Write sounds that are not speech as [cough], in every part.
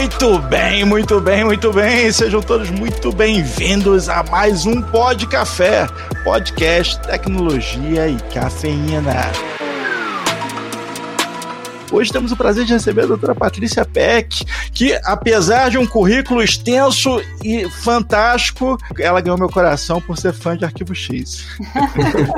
Muito bem, muito bem, muito bem. Sejam todos muito bem-vindos a mais um Pod Café, podcast tecnologia e cafeína. Hoje temos o prazer de receber a doutora Patrícia Peck, que apesar de um currículo extenso e fantástico, ela ganhou meu coração por ser fã de Arquivo X.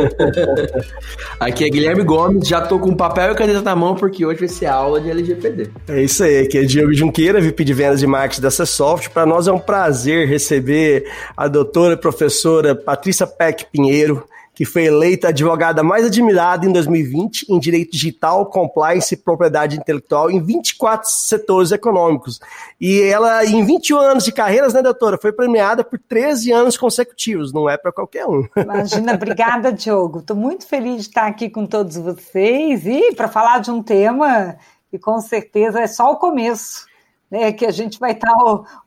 [laughs] aqui é Guilherme Gomes, já tô com papel e caneta na mão porque hoje vai ser aula de LGPD. É isso aí, aqui é Diego Junqueira, VP de Vendas e Marketing da Csoft. Para nós é um prazer receber a doutora e professora Patrícia Peck Pinheiro, que foi eleita advogada mais admirada em 2020 em direito digital, compliance e propriedade intelectual em 24 setores econômicos. E ela, em 21 anos de carreiras, né, doutora, foi premiada por 13 anos consecutivos, não é para qualquer um. Imagina, obrigada, Diogo. Estou muito feliz de estar aqui com todos vocês e para falar de um tema que com certeza é só o começo. Né, que a gente vai estar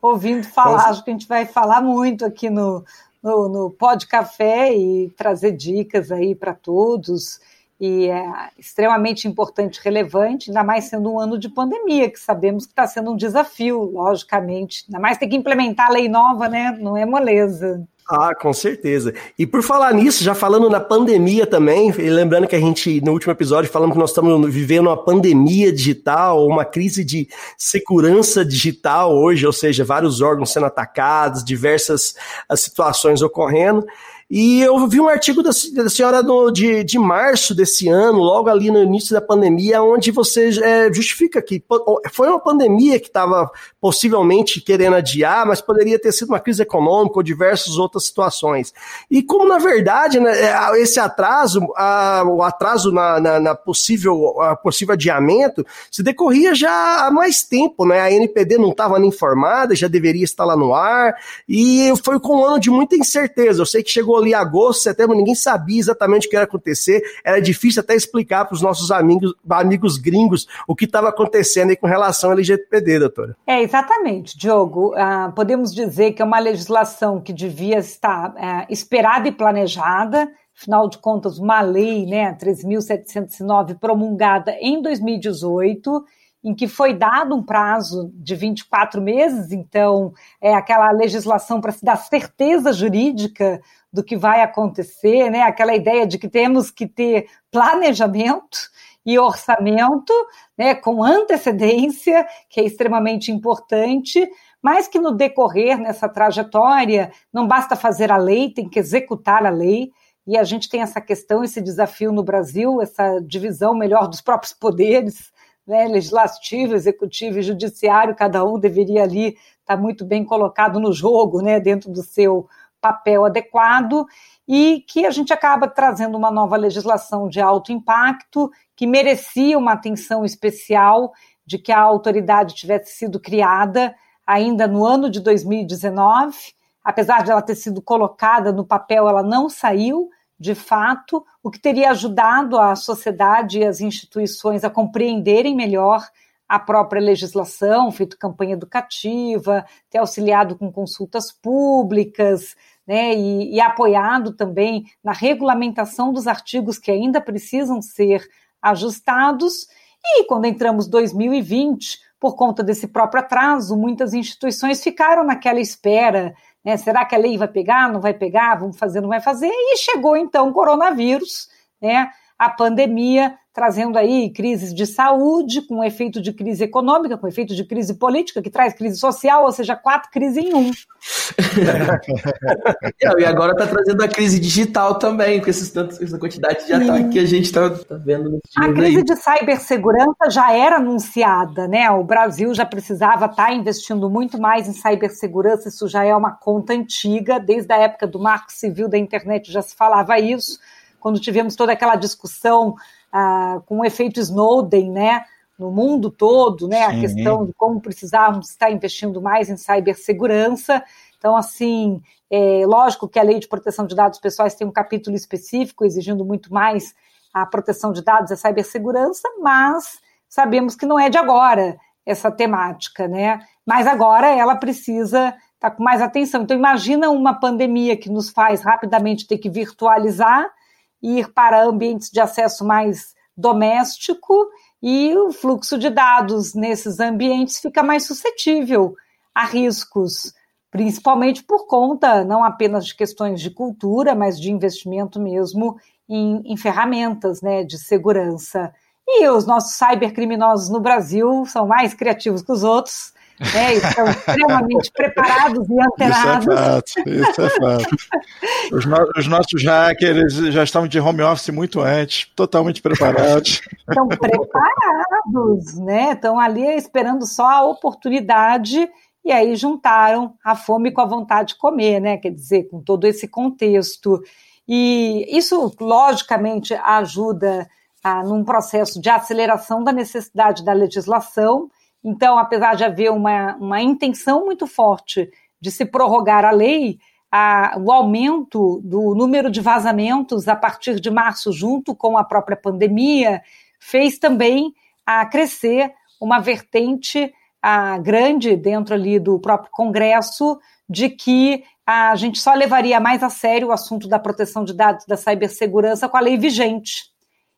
ouvindo falar, acho que a gente vai falar muito aqui no, no, no Pod Café e trazer dicas aí para todos. E é extremamente importante, relevante, ainda mais sendo um ano de pandemia, que sabemos que está sendo um desafio, logicamente. Ainda mais ter que implementar a lei nova, né? Não é moleza. Ah, com certeza. E por falar nisso, já falando na pandemia também, lembrando que a gente, no último episódio, falamos que nós estamos vivendo uma pandemia digital, uma crise de segurança digital hoje, ou seja, vários órgãos sendo atacados, diversas situações ocorrendo. E eu vi um artigo da, senhora de, de março desse ano, logo ali no início da pandemia, onde você é, justifica que foi uma pandemia que estava possivelmente querendo adiar, mas poderia ter sido uma crise econômica ou diversas outras situações. E como, na verdade, né, é, esse atraso, a, o atraso na, na, na possível, a possível adiamento, se decorria já há mais tempo, né? A NPD não estava nem informada, já deveria estar lá no ar, e foi com um ano de muita incerteza. Eu sei que chegou ali agosto, setembro, ninguém sabia exatamente o que ia acontecer, era difícil até explicar para os nossos amigos, amigos gringos o que estava acontecendo aí com relação ao LGPD, doutora. É, exatamente, Diogo. Uh, podemos dizer que é uma legislação que devia estar uh, esperada e planejada, afinal de contas, uma lei, né, 3.709, promulgada em 2018, em que foi dado um prazo de 24 meses, então é aquela legislação para se dar certeza jurídica do que vai acontecer, né? Aquela ideia de que temos que ter planejamento e orçamento, né, com antecedência, que é extremamente importante, mas que no decorrer nessa trajetória não basta fazer a lei, tem que executar a lei. E a gente tem essa questão, esse desafio no Brasil, essa divisão melhor dos próprios poderes, né, legislativo, executivo e judiciário, cada um deveria ali estar muito bem colocado no jogo, né, dentro do seu papel adequado e que a gente acaba trazendo uma nova legislação de alto impacto que merecia uma atenção especial de que a autoridade tivesse sido criada ainda no ano de 2019. Apesar de ela ter sido colocada no papel, ela não saiu de fato, o que teria ajudado a sociedade e as instituições a compreenderem melhor a própria legislação, feito campanha educativa, ter auxiliado com consultas públicas, né, e, e apoiado também na regulamentação dos artigos que ainda precisam ser ajustados. E quando entramos 2020, por conta desse próprio atraso, muitas instituições ficaram naquela espera. Né? Será que a lei vai pegar? Não vai pegar? Vamos fazer? Não vai fazer? E chegou então o coronavírus, né? a pandemia trazendo aí crises de saúde, com efeito de crise econômica, com efeito de crise política, que traz crise social, ou seja, quatro crises em um. [laughs] e agora está trazendo a crise digital também, com esses tantos, essa quantidade de ataques que a gente está tá vendo A crise aí. de cibersegurança já era anunciada, né? O Brasil já precisava estar tá investindo muito mais em cibersegurança, isso já é uma conta antiga, desde a época do Marco Civil da internet já se falava isso quando tivemos toda aquela discussão ah, com o efeito Snowden, né? No mundo todo, né? Sim. A questão de como precisávamos estar investindo mais em cibersegurança. Então, assim, é lógico que a Lei de Proteção de Dados Pessoais tem um capítulo específico exigindo muito mais a proteção de dados e a cibersegurança, mas sabemos que não é de agora essa temática, né? Mas agora ela precisa estar com mais atenção. Então, imagina uma pandemia que nos faz rapidamente ter que virtualizar ir para ambientes de acesso mais doméstico e o fluxo de dados nesses ambientes fica mais suscetível a riscos, principalmente por conta não apenas de questões de cultura, mas de investimento mesmo em, em ferramentas né, de segurança. E os nossos cybercriminosos no Brasil são mais criativos que os outros né, estão extremamente preparados e antenados. Isso é fato, isso é fato. Os, no, os, nossos hackers já estavam de home office muito antes, totalmente preparados. Estão preparados, né? Estão ali esperando só a oportunidade e aí juntaram a fome com a vontade de comer, né? Quer dizer, com todo esse contexto. E isso, logicamente, ajuda a, num processo de aceleração da necessidade da legislação então, apesar de haver uma, uma intenção muito forte de se prorrogar a lei, a, o aumento do número de vazamentos a partir de março, junto com a própria pandemia, fez também a crescer uma vertente a, grande dentro ali do próprio Congresso de que a gente só levaria mais a sério o assunto da proteção de dados da cibersegurança com a lei vigente.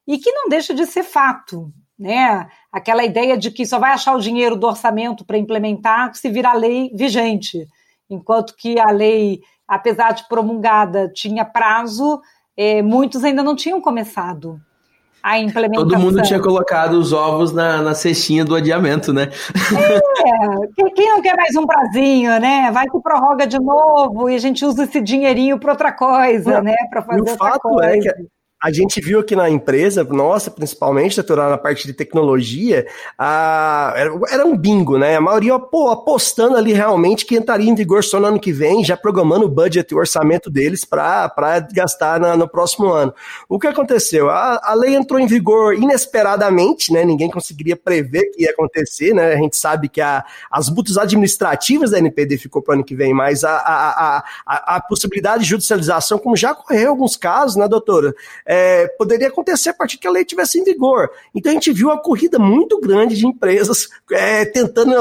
E que não deixa de ser fato né? Aquela ideia de que só vai achar o dinheiro do orçamento para implementar se virar lei vigente, enquanto que a lei, apesar de promulgada, tinha prazo, é, muitos ainda não tinham começado a implementação. Todo mundo tinha colocado os ovos na, na cestinha do adiamento, né? É, quem não quer mais um prazinho, né? Vai que prorroga de novo e a gente usa esse dinheirinho para outra coisa, não, né? Para fazer o outra fato coisa. É que a gente viu aqui na empresa, nossa, principalmente, doutora, na parte de tecnologia, a, era, um bingo, né? A maioria pô, apostando ali realmente que entraria em vigor só no ano que vem, já programando o budget e o orçamento deles para gastar na, no próximo ano. O que aconteceu? A, a lei entrou em vigor inesperadamente, né? Ninguém conseguiria prever que ia acontecer, né? A gente sabe que a, as multas administrativas da NPD ficou para o ano que vem, mas a, a, a, a possibilidade de judicialização, como já ocorreu em alguns casos, né, doutora? É, poderia acontecer a partir que a lei tivesse em vigor. Então a gente viu uma corrida muito grande de empresas é, tentando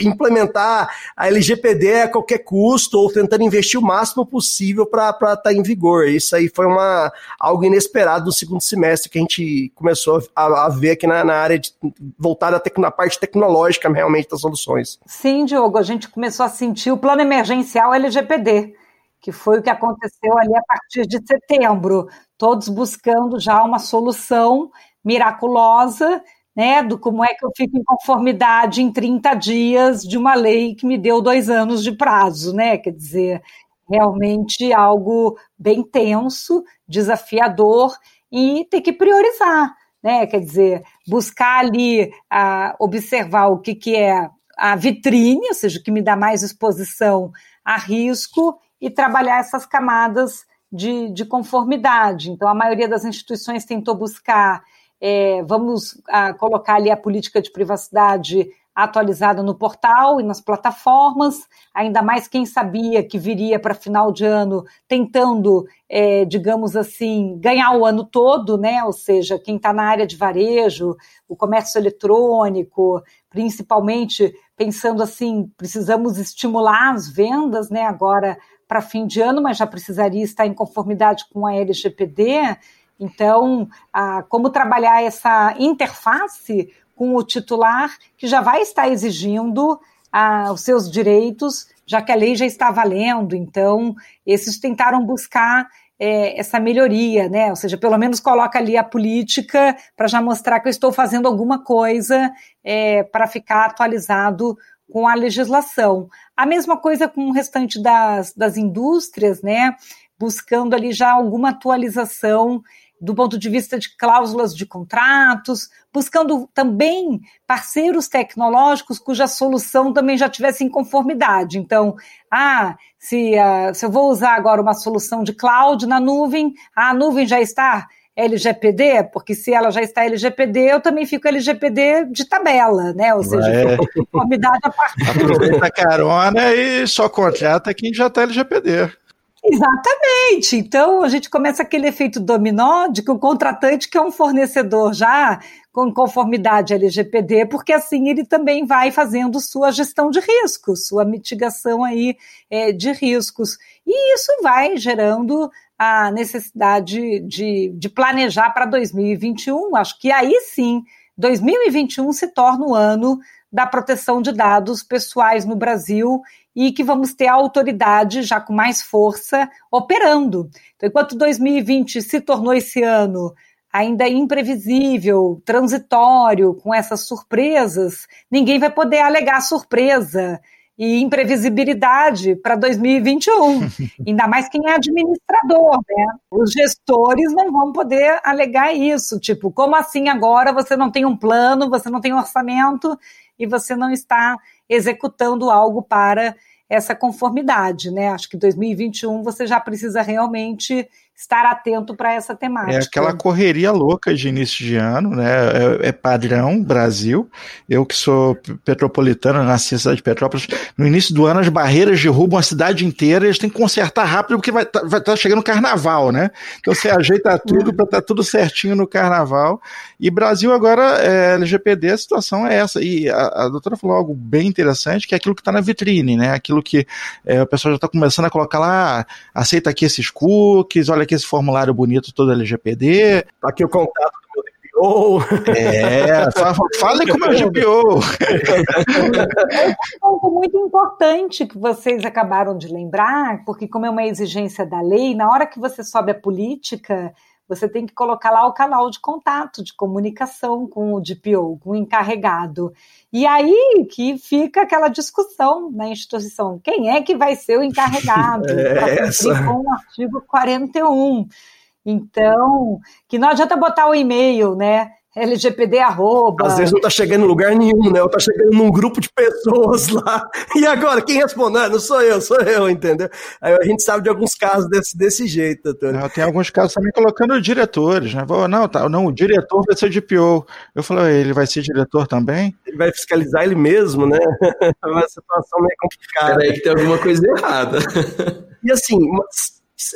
implementar a LGPD a qualquer custo ou tentando investir o máximo possível para estar tá em vigor. Isso aí foi uma, algo inesperado no segundo semestre que a gente começou a, a ver aqui na, na, área de voltada na parte tecnológica realmente das soluções. Sim, Diogo, a gente começou a sentir o plano emergencial LGPD que foi o que aconteceu ali a partir de setembro, todos buscando já uma solução miraculosa, né, do como é que eu fico em conformidade em 30 dias de uma lei que me deu dois anos de prazo, né, quer dizer, realmente algo bem tenso, desafiador e ter que priorizar, né, quer dizer, buscar ali a, observar o que, que é a vitrine, ou seja, o que me dá mais exposição a risco e trabalhar essas camadas de, de conformidade. Então, a maioria das instituições tentou buscar, é, vamos a, colocar ali a política de privacidade atualizada no portal e nas plataformas, ainda mais quem sabia que viria para final de ano tentando, é, digamos assim, ganhar o ano todo, né? Ou seja, quem está na área de varejo, o comércio eletrônico, principalmente pensando assim, precisamos estimular as vendas, né? Agora para fim de ano, mas já precisaria estar em conformidade com a LGPD. Então, a, como trabalhar essa interface com o titular, que já vai estar exigindo a, os seus direitos, já que a lei já está valendo. Então, esses tentaram buscar é, essa melhoria, né? Ou seja, pelo menos coloca ali a política para já mostrar que eu estou fazendo alguma coisa é, para ficar atualizado com a legislação. A mesma coisa com o restante das, das indústrias, né? Buscando ali já alguma atualização do ponto de vista de cláusulas de contratos, buscando também parceiros tecnológicos cuja solução também já tivesse em conformidade. Então, ah, se, uh, se eu vou usar agora uma solução de cloud na nuvem, a nuvem já está LGPD, porque se ela já está LGPD, eu também fico LGPD de tabela, né? Ou seja, é. [laughs] conformidade a partir. Aproveita a carona e só contrata quem já está LGPD. Exatamente. Então a gente começa aquele efeito dominó de que o contratante que é um fornecedor já com conformidade LGPD, porque assim ele também vai fazendo sua gestão de riscos, sua mitigação aí é, de riscos. E isso vai gerando a necessidade de, de planejar para 2021. Acho que aí sim 2021 se torna o ano da proteção de dados pessoais no Brasil e que vamos ter a autoridade já com mais força operando. Então, enquanto 2020 se tornou esse ano ainda imprevisível, transitório, com essas surpresas, ninguém vai poder alegar surpresa e imprevisibilidade para 2021. [laughs] Ainda mais quem é administrador, né? Os gestores não vão poder alegar isso. Tipo, como assim agora você não tem um plano, você não tem um orçamento e você não está executando algo para essa conformidade, né? Acho que 2021 você já precisa realmente estar atento para essa temática. É aquela correria louca de início de ano, né? É, é, padrão Brasil. Eu que sou petropolitano, nasci na cidade de Petrópolis, no início do ano as barreiras derrubam a cidade inteira e eles têm que consertar rápido porque vai estar tá, tá chegando o carnaval, né? Então você ajeita tudo para estar tá tudo certinho no carnaval. E Brasil agora, é, LGPD, a situação é essa. E a, a doutora falou algo bem interessante, que é aquilo que está na vitrine, né? Aquilo que é, o pessoal já está começando a colocar lá, aceita aqui esses cookies, olha aqui esse formulário bonito todo LGPD. Tá aqui o contato do meu DPO. É, [laughs] fale com o meu DPO. É um ponto muito importante que vocês acabaram de lembrar, porque como é uma exigência da lei, na hora que você sobe a política, você tem que colocar lá o canal de contato, de comunicação com o DPO, com o encarregado. E aí que fica aquela discussão na instituição: quem é que vai ser o encarregado [laughs] é para cumprir com o artigo 41? Então, que não adianta botar o e-mail, né? LGPD arroba. Às vezes não tá chegando em lugar nenhum, né? Ou tá chegando num grupo de pessoas [laughs] lá. E agora, quem respondeu? Não sou eu, sou eu, entendeu? Aí a gente sabe de alguns casos desse, desse jeito, doutor. Tem alguns casos também colocando diretores, né? Não, tá, não, o diretor vai ser o DPO. Eu falei, ele vai ser diretor também? Ele vai fiscalizar ele mesmo, né? [laughs] É uma situação meio complicada. Peraí que tem alguma coisa errada. E assim,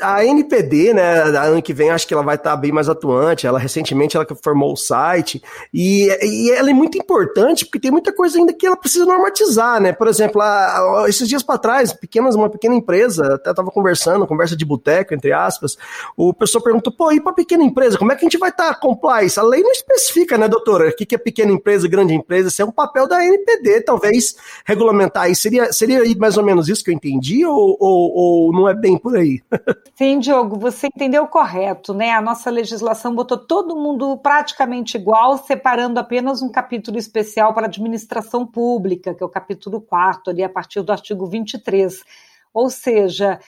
a NPD, né, ano que vem acho que ela vai estar tá bem mais atuante. Ela recentemente ela formou o site e, e ela é muito importante porque tem muita coisa ainda que ela precisa normatizar, né? Por exemplo, a, esses dias para trás, pequenas, uma pequena empresa, até estava conversando, conversa de boteco entre aspas, o pessoal perguntou: "Pô, e para pequena empresa, como é que a gente vai estar tá compliance?" A lei não especifica, né, doutora? O que que é pequena empresa, grande empresa? Isso é um papel da NPD, talvez regulamentar. E seria seria mais ou menos isso que eu entendi ou, ou, ou não é bem por aí? [laughs] Sim, Diogo, você entendeu correto, né? A nossa legislação botou todo mundo praticamente igual, separando apenas um capítulo especial para administração pública, que é o capítulo 4, ali a partir do artigo 23. Ou seja,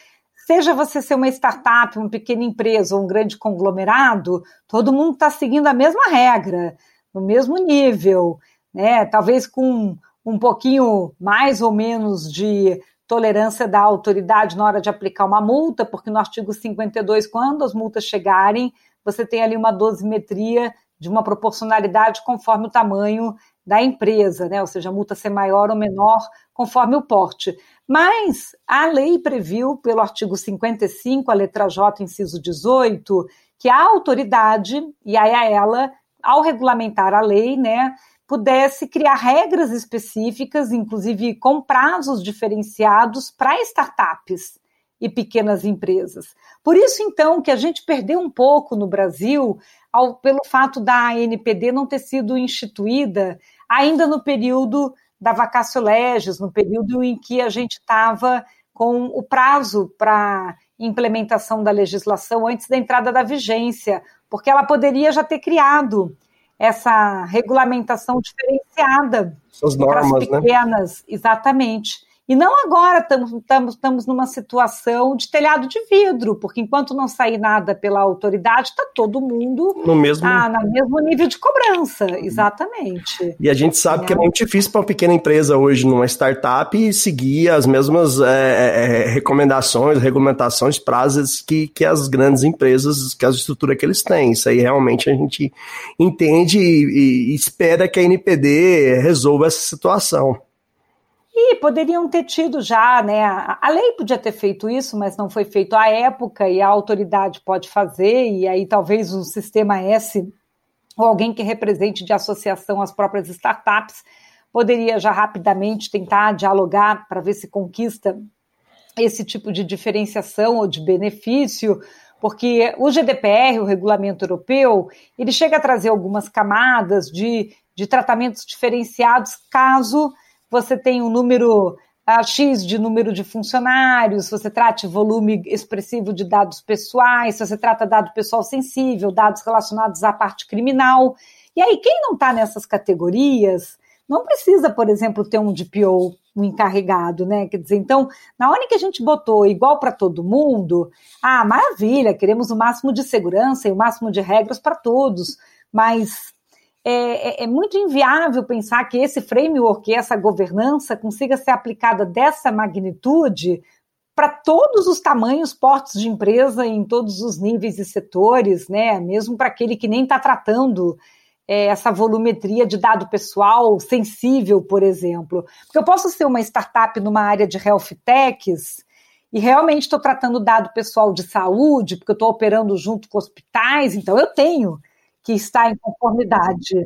seja você ser uma startup, uma pequena empresa ou um grande conglomerado, todo mundo está seguindo a mesma regra, no mesmo nível, né? Talvez com um pouquinho mais ou menos de tolerância da autoridade na hora de aplicar uma multa, porque no artigo 52, quando as multas chegarem, você tem ali uma dosimetria de uma proporcionalidade conforme o tamanho da empresa, né? Ou seja, a multa ser maior ou menor conforme o porte. Mas a lei previu, pelo artigo 55, a letra J, inciso 18, que a autoridade, e aí a ela, ao regulamentar a lei, né, pudesse criar regras específicas, inclusive com prazos diferenciados para startups e pequenas empresas. Por isso, então, que a gente perdeu um pouco no Brasil ao, pelo fato da ANPD não ter sido instituída ainda no período da vacatio legis, no período em que a gente estava com o prazo para implementação da legislação antes da entrada da vigência, porque ela poderia já ter criado essa regulamentação diferenciada para as né? pequenas, né? exatamente. E não agora estamos numa situação de telhado de vidro, porque enquanto não sair nada pela autoridade, está todo mundo no mesmo... Ah, no mesmo nível de cobrança, exatamente. E a gente sabe é. que é muito difícil para uma pequena empresa hoje, numa startup, seguir as mesmas é, é, é, recomendações, regulamentações, prazos que, que as grandes empresas, que as estruturas que eles têm. Isso aí realmente a gente entende e, e espera que a NPD resolva essa situação. E poderiam ter tido já, né? A lei podia ter feito isso, mas não foi feito à época e a autoridade pode fazer, e aí talvez o sistema S ou alguém que represente de associação as próprias startups poderia já rapidamente tentar dialogar para ver se conquista esse tipo de diferenciação ou de benefício, Porque o GDPR, o regulamento europeu, ele chega a trazer algumas camadas de, de tratamentos diferenciados caso você tenha um número uh, X de número de funcionários, você trate volume expressivo de dados pessoais, se você trata dado pessoal sensível, dados relacionados à parte criminal. E aí, quem não está nessas categorias não precisa, por exemplo, ter um DPO, um encarregado, né? Quer dizer, então, na hora que a gente botou igual para todo mundo, ah, maravilha, queremos o máximo de segurança e o máximo de regras para todos, mas é, é, é, muito inviável pensar que esse framework, essa governança, consiga ser aplicada dessa magnitude para todos os tamanhos, portos de empresa, em todos os níveis e setores, né? Mesmo para aquele que nem está tratando é, essa volumetria de dado pessoal sensível, por exemplo. Porque eu posso ser uma startup numa área de health techs e realmente estou tratando dado pessoal de saúde, porque eu estou operando junto com hospitais, então eu tenho que está em conformidade.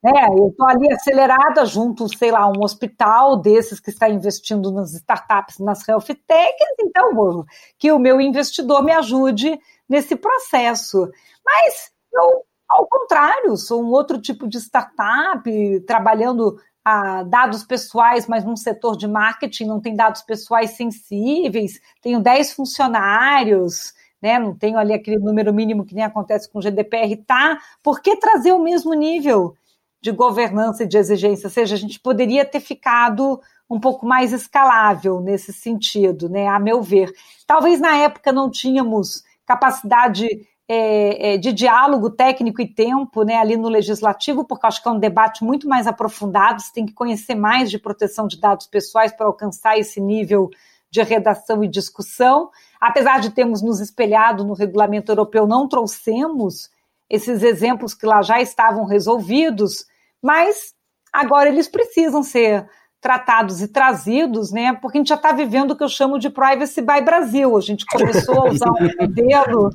Né? Eu estou ali acelerada junto, sei lá, um hospital desses que está investindo nas startups, nas health techs, então que o meu investidor me ajude nesse processo. Mas eu, ao contrário, sou um outro tipo de startup, trabalhando a dados pessoais, mas num setor de marketing não tem dados pessoais sensíveis, tenho 10 funcionários, né? Não tenho ali aquele número mínimo que nem acontece com o GDPR, tá? Por que trazer o mesmo nível de governança e de exigência? Ou seja, a gente poderia ter ficado um pouco mais escalável nesse sentido, né? A meu ver. Talvez na época não tínhamos capacidade é, é, de diálogo técnico e tempo né, ali no legislativo, porque acho que é um debate muito mais aprofundado, você tem que conhecer mais de proteção de dados pessoais para alcançar esse nível de redação e discussão. Apesar de termos nos espelhado no regulamento europeu, não trouxemos esses exemplos que lá já estavam resolvidos, mas agora eles precisam ser tratados e trazidos, né? Porque a gente já está vivendo o que eu chamo de Privacy by Brasil. A gente começou a usar um modelo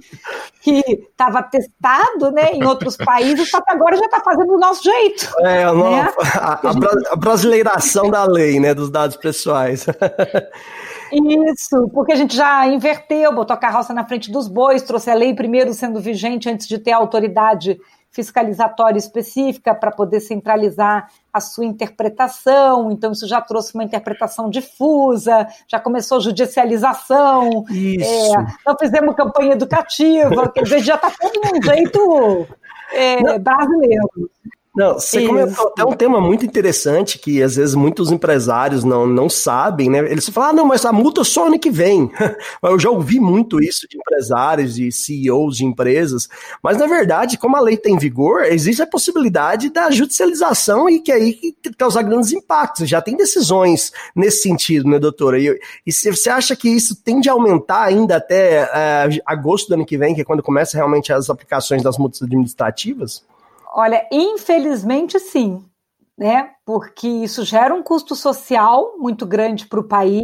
que estava testado, né, em outros países, só que agora já está fazendo do nosso jeito. É, né? a, a, a, brasileiração da lei, né, dos dados pessoais. [laughs] Isso, porque a gente já inverteu, botou a carroça na frente dos bois, trouxe a lei primeiro sendo vigente antes de ter a autoridade fiscalizatória específica para poder centralizar a sua interpretação. Então, isso já trouxe uma interpretação difusa, já começou judicialização. Isso. É, não fizemos campanha educativa, quer dizer, já está todo um jeito é, brasileiro. Não, você Isso. comentou até um tema muito interessante que às vezes muitos empresários não, não sabem, né? Eles falam, ah, não, mas a multa é só ano que vem. [laughs] Eu já ouvi muito isso de empresários e CEOs de empresas, mas na verdade, como a lei tem vigor, existe a possibilidade da judicialização e que aí que causar grandes impactos. Já tem decisões nesse sentido, né, doutora? E, e você acha que isso tende a aumentar ainda até é, agosto do ano que vem, que é quando começa realmente as aplicações das multas administrativas? Olha, infelizmente sim, né? Porque isso gera um custo social muito grande para o país.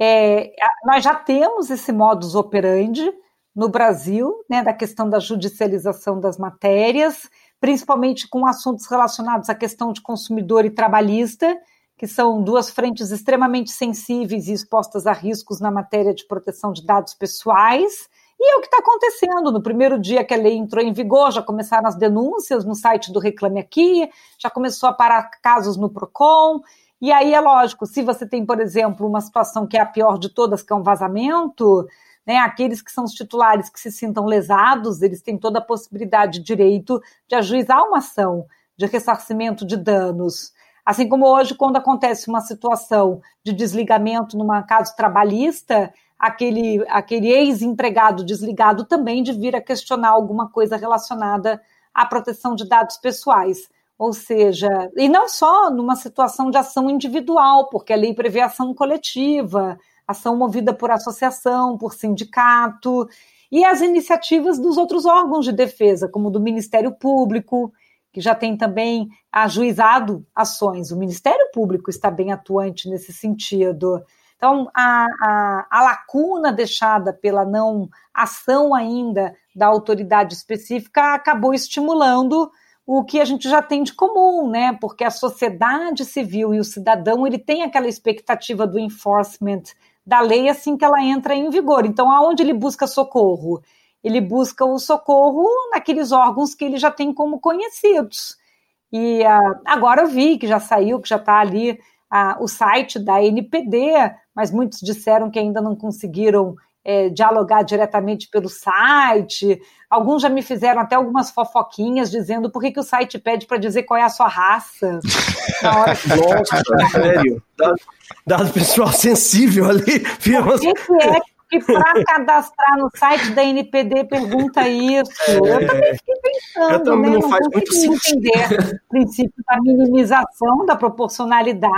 É, nós já temos esse modus operandi no Brasil, né, da questão da judicialização das matérias, principalmente com assuntos relacionados à questão de consumidor e trabalhista, que são duas frentes extremamente sensíveis e expostas a riscos na matéria de proteção de dados pessoais. E é o que está acontecendo. No primeiro dia que a lei entrou em vigor, já começaram as denúncias no site do Reclame Aqui, já começou a parar casos no PROCON. E aí é lógico, se você tem, por exemplo, uma situação que é a pior de todas, que é um vazamento, né, aqueles que são os titulares que se sintam lesados, eles têm toda a possibilidade de direito de ajuizar uma ação de ressarcimento de danos. Assim como hoje, quando acontece uma situação de desligamento numa caso trabalhista, aquele, aquele ex-empregado desligado também de vir a questionar alguma coisa relacionada à proteção de dados pessoais. Ou seja, e não só numa situação de ação individual, porque a lei prevê ação coletiva, ação movida por associação, por sindicato, e as iniciativas dos outros órgãos de defesa, como do Ministério Público, que já tem também ajuizado ações. O Ministério Público está bem atuante nesse sentido. Então, a, a, a, lacuna deixada pela não ação ainda da autoridade específica acabou estimulando o que a gente já tem de comum, né? Porque a sociedade civil e o cidadão ele tem aquela expectativa do enforcement da lei assim que ela entra em vigor. Então, aonde ele busca socorro? ele busca o socorro naqueles órgãos que ele já tem como conhecidos. E uh, agora eu vi que já saiu, que já está ali uh, o site da NPD, mas muitos disseram que ainda não conseguiram é, dialogar diretamente pelo site. Alguns já me fizeram até algumas fofoquinhas dizendo por que, que o site pede para dizer qual é a sua raça. Na hora que... Nossa, [laughs] sério? Dado, dado pessoal sensível ali. Por que, que é que para cadastrar no site da NPD pergunta isso? É, eu também fiquei pensando, também né? Não, não faz muito entender o princípio da minimização, da proporcionalidade.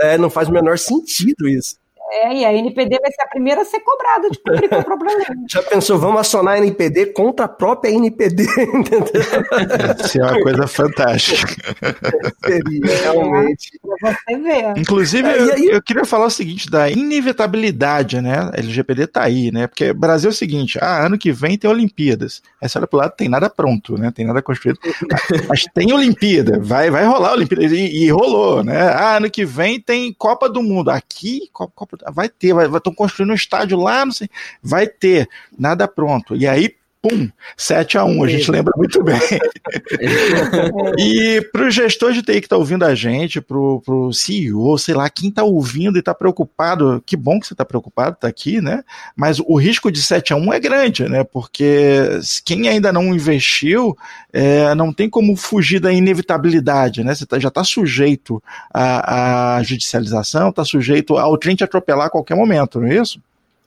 É, não faz o menor sentido isso. É, e a NPD vai ser a primeira a ser cobrada de cumprir com o [laughs] lei. Já pensou, vamos acionar a NPD contra a própria NPD, [laughs] entendeu? Isso é uma coisa fantástica. Seria, realmente. É, você ver. Inclusive, é, eu, eu, queria falar o seguinte, da inevitabilidade, né? A LGPD tá aí, né? Porque Brasil é o seguinte, ah, ano que vem tem Olimpíadas. Aí você olha pro lado, tem nada pronto, né? Tem nada construído. [laughs] Mas tem Olimpíada, vai, vai rolar Olimpíada. E, e rolou, né? Ah, ano que vem tem Copa do Mundo. Aqui, Copa vai ter, vai, estão construindo um estádio lá, não sei, vai ter, nada pronto. E aí, pum, 7 a 1 a gente lembra muito bem. [laughs] e para o gestor de TI que está ouvindo a gente, para o CEO, sei lá, quem está ouvindo e está preocupado, que bom que você está preocupado, está aqui, né? Mas o risco de 7 a 1 é grande, né? Porque quem ainda não investiu, é, não tem como fugir da inevitabilidade, né? Você tá, já está sujeito à, à judicialização, está sujeito ao trem te atropelar a qualquer momento, não é isso?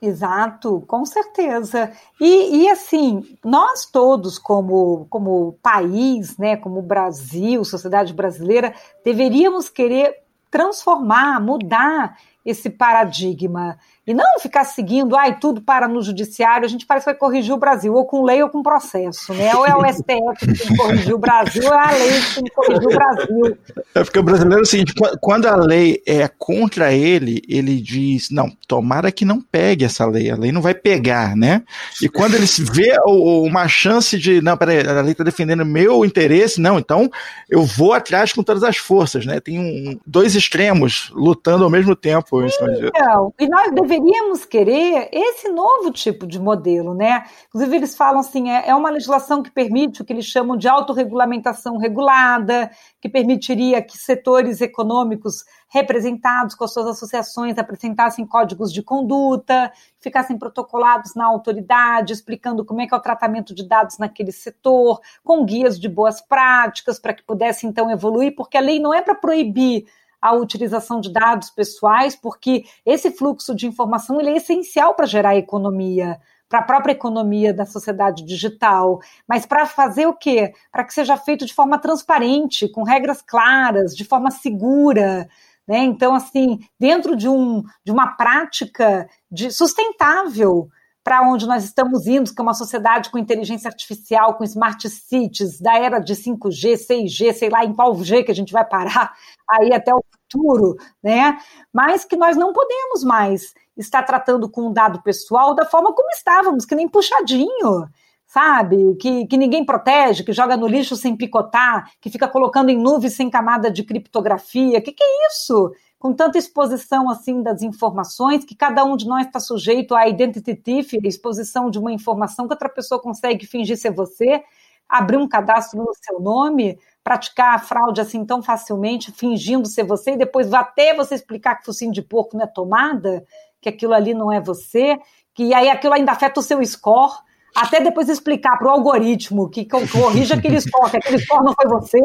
Exato, com certeza. E, e, assim, nós todos, como, como país, né, como Brasil, sociedade brasileira, deveríamos querer transformar, mudar esse paradigma. E não ficar seguindo, ai, tudo para no judiciário, a gente parece que vai corrigir o Brasil, ou com lei ou com processo, né? Ou é o STF que tem que corrigir o Brasil, ou é a lei que tem que corrigir o Brasil. É porque o brasileiro é o seguinte, quando a lei é contra ele, ele diz, não, tomara que não pegue essa lei, a lei não vai pegar, né? E quando ele vê uma chance de, não, peraí, a lei está defendendo meu interesse, não, então eu vou atrás com todas as forças, né? Tem um, dois extremos lutando ao mesmo tempo. Então, e nós devemos deveríamos querer esse novo tipo de modelo, né? Inclusive, eles falam assim: é, é uma legislação que permite o que eles chamam de autorregulamentação regulada, que permitiria que setores econômicos representados com as suas associações apresentassem códigos de conduta, ficassem protocolados na autoridade, explicando como é que é o tratamento de dados naquele setor, com guias de boas práticas para que pudesse então evoluir, porque a lei não é para proibir a utilização de dados pessoais, porque esse fluxo de informação ele é essencial para gerar economia, para a própria economia da sociedade digital, mas para fazer o quê? Para que seja feito de forma transparente, com regras claras, de forma segura. Né? Então, assim, dentro de, um, de uma prática de sustentável, para onde nós estamos indo, que é uma sociedade com inteligência artificial, com smart cities, da era de 5G, 6G, sei lá em qual G que a gente vai parar aí até o futuro, né? Mas que nós não podemos mais estar tratando com um dado pessoal da forma como estávamos, que nem puxadinho sabe? Que, que ninguém protege, que joga no lixo sem picotar, que fica colocando em nuvens sem camada de criptografia. Que que é isso? com tanta exposição assim das informações, que cada um de nós está sujeito à identity thief, exposição de uma informação que outra pessoa consegue fingir ser você, abrir um cadastro no seu nome, praticar a fraude assim tão facilmente, fingindo ser você, e depois até você explicar que focinho de porco não é tomada, que aquilo ali não é você, que aí aquilo ainda afeta o seu score, até depois explicar para o algoritmo que corrija aquele score, que aquele score não foi você,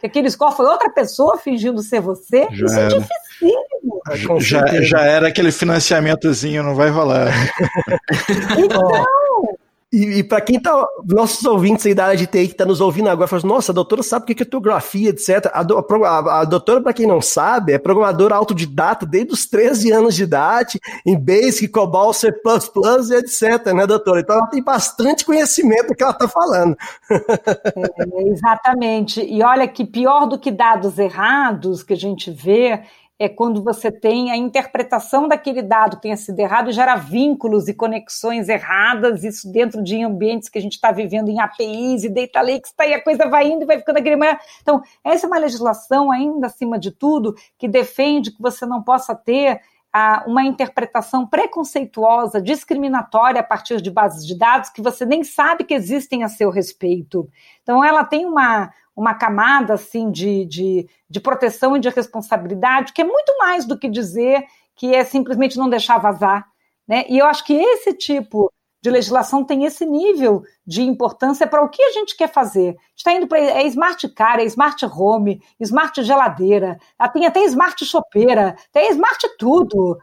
que aquele score foi outra pessoa fingindo ser você. Já Isso é era. é dificílimo. Já, já era aquele financiamentozinho, não vai rolar. então, e, e para quem tá, nossos ouvintes aí da área de TI que tá nos ouvindo agora, fala assim, nossa, a doutora sabe o que é criptografia, etc. A, do, a, a doutora, para quem não sabe, é programadora autodidata desde os 13 anos de idade, em Basic, COBOL, C++ etc, né, doutora? Então ela tem bastante conhecimento do que ela tá falando. É, exatamente. E olha que pior do que dados errados que a gente vê é quando você tem a interpretação daquele dado que tenha sido errado e gera vínculos e conexões erradas, isso dentro de ambientes que a gente está vivendo em APIs e data lakes, tá, e a coisa vai indo e vai ficando aquele... Então, essa é uma legislação ainda acima de tudo que defende que você não possa ter uma interpretação preconceituosa, discriminatória a partir de bases de dados que você nem sabe que existem a seu respeito. Então, ela tem uma, uma camada assim de, de, de proteção e de responsabilidade que é muito mais do que dizer que é simplesmente não deixar vazar. Né? E eu acho que esse tipo de legislação tem esse nível de importância para o que a gente quer fazer. Está indo para é smart car, é smart home, smart geladeira, ah, tem até smart chopeira, tem smart tudo.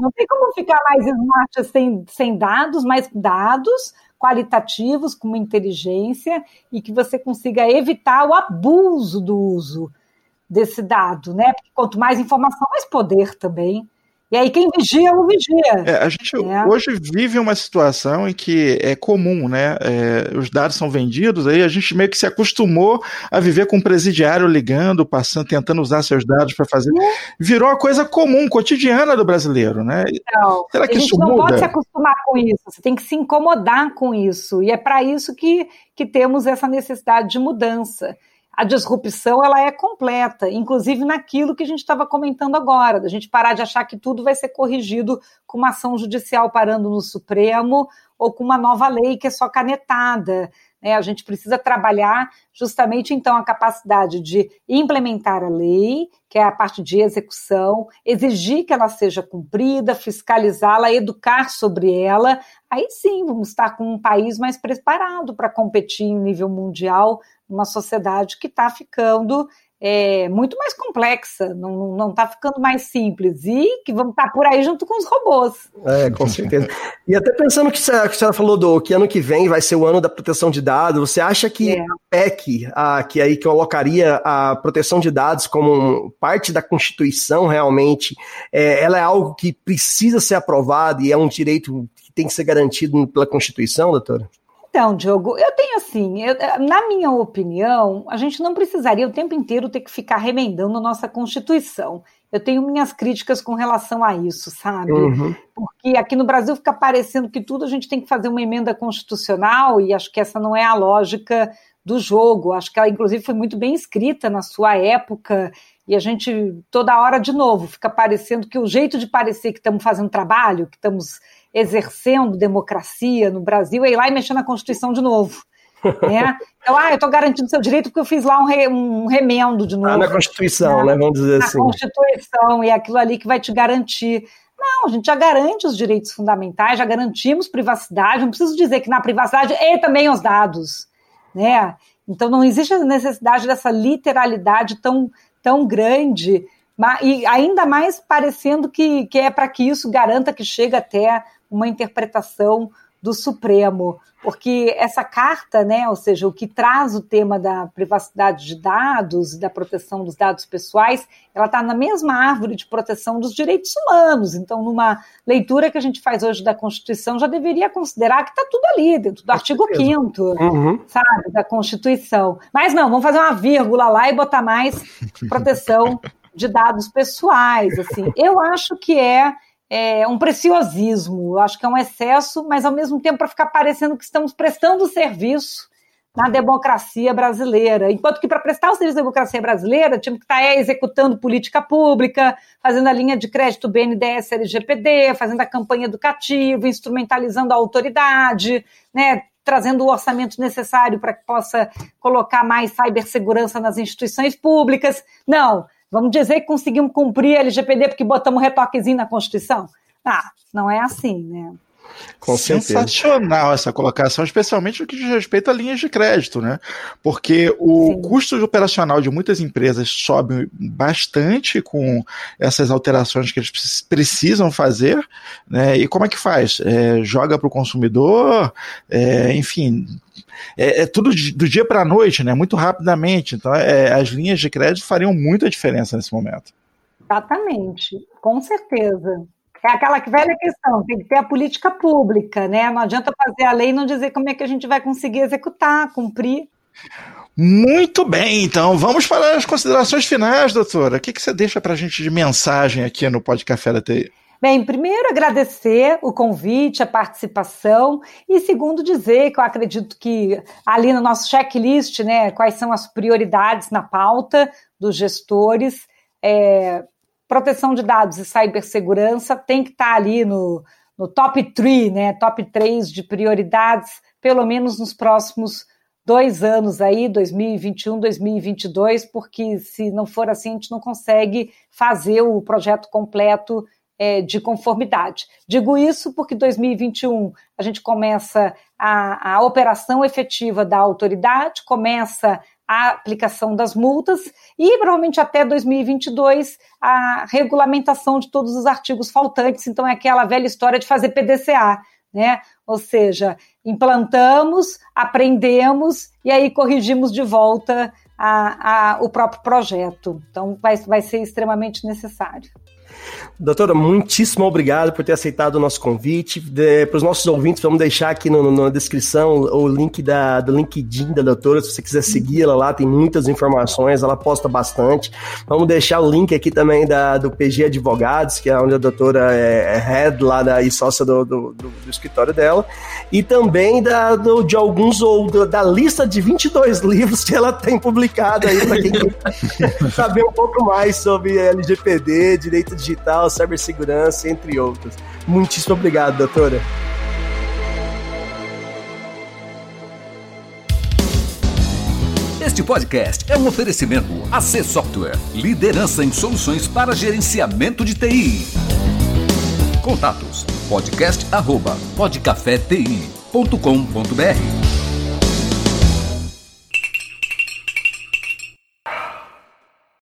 Não tem como ficar mais smart sem, sem dados, mas dados qualitativos, com uma inteligência e que você consiga evitar o abuso do uso desse dado, né? Porque quanto mais informação, mais poder também. E aí quem vigia, não vigia. É, a gente é. hoje vive uma situação em que é comum, né? É, os dados são vendidos, aí a gente meio que se acostumou a viver com um presidiário ligando, passando, tentando usar seus dados para fazer. É. Virou uma coisa comum, cotidiana do brasileiro, né? Não, Será que a gente isso não muda? pode se acostumar com isso, você tem que se incomodar com isso. E é para isso que, que temos essa necessidade de mudança a disrupção ela é completa, inclusive naquilo que a gente estava comentando agora, da gente parar de achar que tudo vai ser corrigido com uma ação judicial parando no Supremo ou com uma nova lei que é só canetada. Né? A gente precisa trabalhar justamente então a capacidade de implementar a lei, que é a parte de execução, exigir que ela seja cumprida, fiscalizá-la, educar sobre ela. Aí sim, vamos estar com um país mais preparado para competir em nível mundial uma sociedade que está ficando é, muito mais complexa, não está ficando mais simples, e que vamos estar tá por aí junto com os robôs. É, com certeza. E até pensando que a senhora falou do que ano que vem vai ser o ano da proteção de dados, você acha que é. a PEC, a, que aí colocaria a proteção de dados como parte da Constituição realmente, é, ela é algo que precisa ser aprovado e é um direito que tem que ser garantido pela Constituição, doutora? Então, Diogo, eu tenho assim, eu, na minha opinião, a gente não precisaria o tempo inteiro ter que ficar remendando a nossa Constituição. Eu tenho minhas críticas com relação a isso, sabe? Uhum. Porque aqui no Brasil fica parecendo que tudo a gente tem que fazer uma emenda constitucional, e acho que essa não é a lógica do jogo. Acho que ela, inclusive, foi muito bem escrita na sua época, e a gente, toda hora, de novo, fica parecendo que o jeito de parecer que estamos fazendo trabalho, que estamos exercendo democracia no Brasil é ir lá e mexer na Constituição de novo. Né? [laughs] Então, ah, eu estou garantindo seu direito porque eu fiz lá um, re, um remendo de novo. Ah, na Constituição, né? né? Vamos dizer na assim. Na Constituição, e é aquilo ali que vai te garantir. Não, a gente já garante os direitos fundamentais, já garantimos privacidade, não preciso dizer que na privacidade e também os dados. Né? Então não existe a necessidade dessa literalidade tão, tão grande, e ainda mais parecendo que, que é para que isso garanta que chega até uma interpretação do Supremo, porque essa carta, né, ou seja, o que traz o tema da privacidade de dados, da proteção dos dados pessoais, ela está na mesma árvore de proteção dos direitos humanos. Então, numa leitura que a gente faz hoje da Constituição, já deveria considerar que está tudo ali, dentro do artigo 5 uhum. sabe, da Constituição. Mas não, vamos fazer uma vírgula lá e botar mais proteção [laughs] de dados pessoais. Assim, eu acho que é é, um preciosismo, acho que é um excesso, mas ao mesmo tempo para ficar parecendo que estamos prestando serviço na democracia brasileira. Enquanto que para prestar o serviço da democracia brasileira, tínhamos que estar tá, é, executando política pública, fazendo a linha de crédito BNDES LGPD, fazendo a campanha educativa, instrumentalizando a autoridade, né, trazendo o orçamento necessário para que possa colocar mais cibersegurança nas instituições públicas. Não, Vamos dizer que conseguimos cumprir a LGPD porque botamos um retoquezinho na Constituição? Ah, não é assim, né? Com Sensacional essa colocação, especialmente no que diz respeito a linhas de crédito, né? Porque o Sim. custo operacional de muitas empresas sobe bastante com essas alterações que eles precisam fazer, né? E como é que faz? É, joga para o consumidor, é, enfim, é, é, tudo do dia para a noite, né? Muito rapidamente. Então, é, as linhas de crédito fariam muita diferença nesse momento. Exatamente, com certeza. É aquela velha questão, tem que ter a política pública, né? Não adianta fazer a lei e não dizer como é que a gente vai conseguir executar, cumprir. Muito bem, então vamos para as considerações finais, doutora. O que, que você deixa para a gente de mensagem aqui no Pod Café da TI? Bem, primeiro agradecer o convite, a participação e segundo dizer que eu acredito que ali no nosso checklist, né, quais são as prioridades na pauta dos gestores, é, proteção de dados e cibersegurança tem que estar tá ali no, no top 3, né, top 3 de prioridades, pelo menos nos próximos dois anos aí, 2021, 2022, porque se não for assim, a gente não consegue fazer o projeto completo é, de conformidade. Digo isso porque 2021 a gente começa a, a operação efetiva da autoridade, começa a aplicação das multas e provavelmente até 2022 a regulamentação de todos os artigos faltantes. Então é aquela velha história de fazer PDCA, né? Ou seja, implantamos, aprendemos e aí corrigimos de volta a, a, o próprio projeto. Então vai, vai ser extremamente necessário. Doutora, muitíssimo obrigado por ter aceitado o nosso convite. Para os nossos ouvintes, vamos deixar aqui no, no, na descrição o link da, do LinkedIn da doutora, se você quiser seguir ela lá, tem muitas informações, ela posta bastante. Vamos deixar o link aqui também da, do PG Advogados, que é onde a doutora é, é head lá da, e sócia do, do, do, do escritório dela, e também da, do, de alguns, ou da lista de 22 [laughs] livros que ela tem publicado aí, para quem quer [laughs] saber um pouco mais sobre LGPD, direito digital digital, cibersegurança, entre outros. Muitíssimo obrigado, doutora. Este podcast é um oferecimento AC Software, liderança em soluções para gerenciamento de TI. Contatos: podcast@podcafeti.com.br